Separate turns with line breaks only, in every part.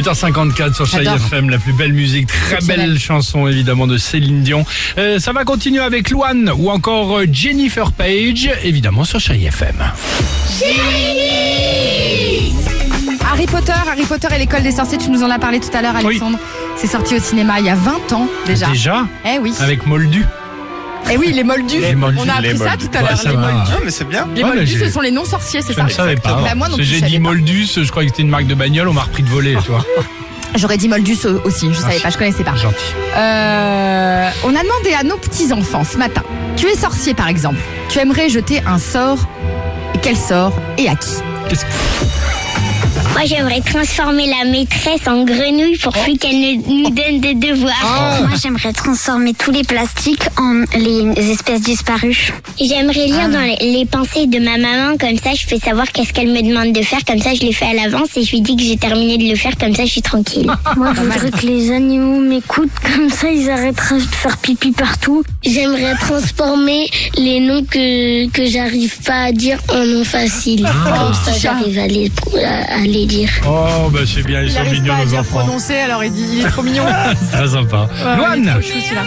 8h54 sur
J'adore.
FM, la plus belle musique, très belle chanson évidemment de Céline Dion. Euh, ça va continuer avec Luan ou encore euh, Jennifer Page, évidemment sur Chérie FM.
Harry Potter, Harry Potter et l'école des sorciers, tu nous en as parlé tout à l'heure,
Oui.
Alexandre. C'est sorti au cinéma il y a 20 ans déjà.
Déjà
Eh oui.
avec Moldu.
Eh oui, les moldus.
Les moldus,
On a appris
les
ça
moldus.
tout à l'heure.
Ça
les
va.
moldus.
Ah, mais c'est bien.
Les
Ouais, mais
moldus,
j'ai-
ce sont les non-sorciers, c'est
Je
ça
ne savais pas.
Bah, moi non
Parce que
plus, je
J'ai
savais
dit
pas.
Moldus, je crois que c'était une marque de bagnole, on m'a repris de voler, toi.
J'aurais dit moldus au- aussi, je savais pas, je connaissais pas.
Gentil.
Euh, on a demandé à nos petits-enfants ce matin. Tu es sorcier par exemple. Tu aimerais jeter un sort. Et quel sort et à qui?
Qu'est-ce que...
Moi, j'aimerais transformer la maîtresse en grenouille pour plus qu'elle ne nous donne des devoirs.
Moi, j'aimerais transformer tous les plastiques en les espèces disparues.
J'aimerais lire dans les, les pensées de ma maman, comme ça, je peux savoir qu'est-ce qu'elle me demande de faire, comme ça, je l'ai fait à l'avance et je lui dis que j'ai terminé de le faire, comme ça, je suis tranquille.
Moi, je voudrais que les animaux m'écoutent, comme ça, ils arrêteraient de faire pipi partout.
J'aimerais transformer les noms que, que j'arrive pas à dire en noms faciles. Comme ça, j'arrive à les, à, à dire.
Oh, bah c'est bien, ils sont mignons nos enfants.
prononcer, alors il dit il est trop mignon.
C'est très sympa.
Chou celui-là.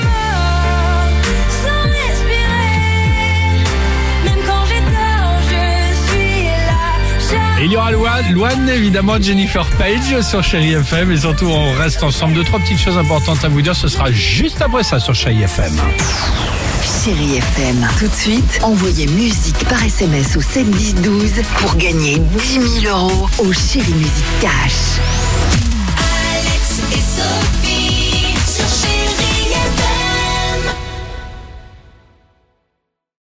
Il y aura Luan, évidemment, Jennifer Page sur Chérie FM. Et surtout, on reste ensemble. Deux, trois petites choses importantes à vous dire. Ce sera juste après ça sur Chérie FM.
Chérie FM. Tout de suite, envoyez musique par SMS au 7 10 12 pour gagner 10 000 euros au Chérie Musique Cash.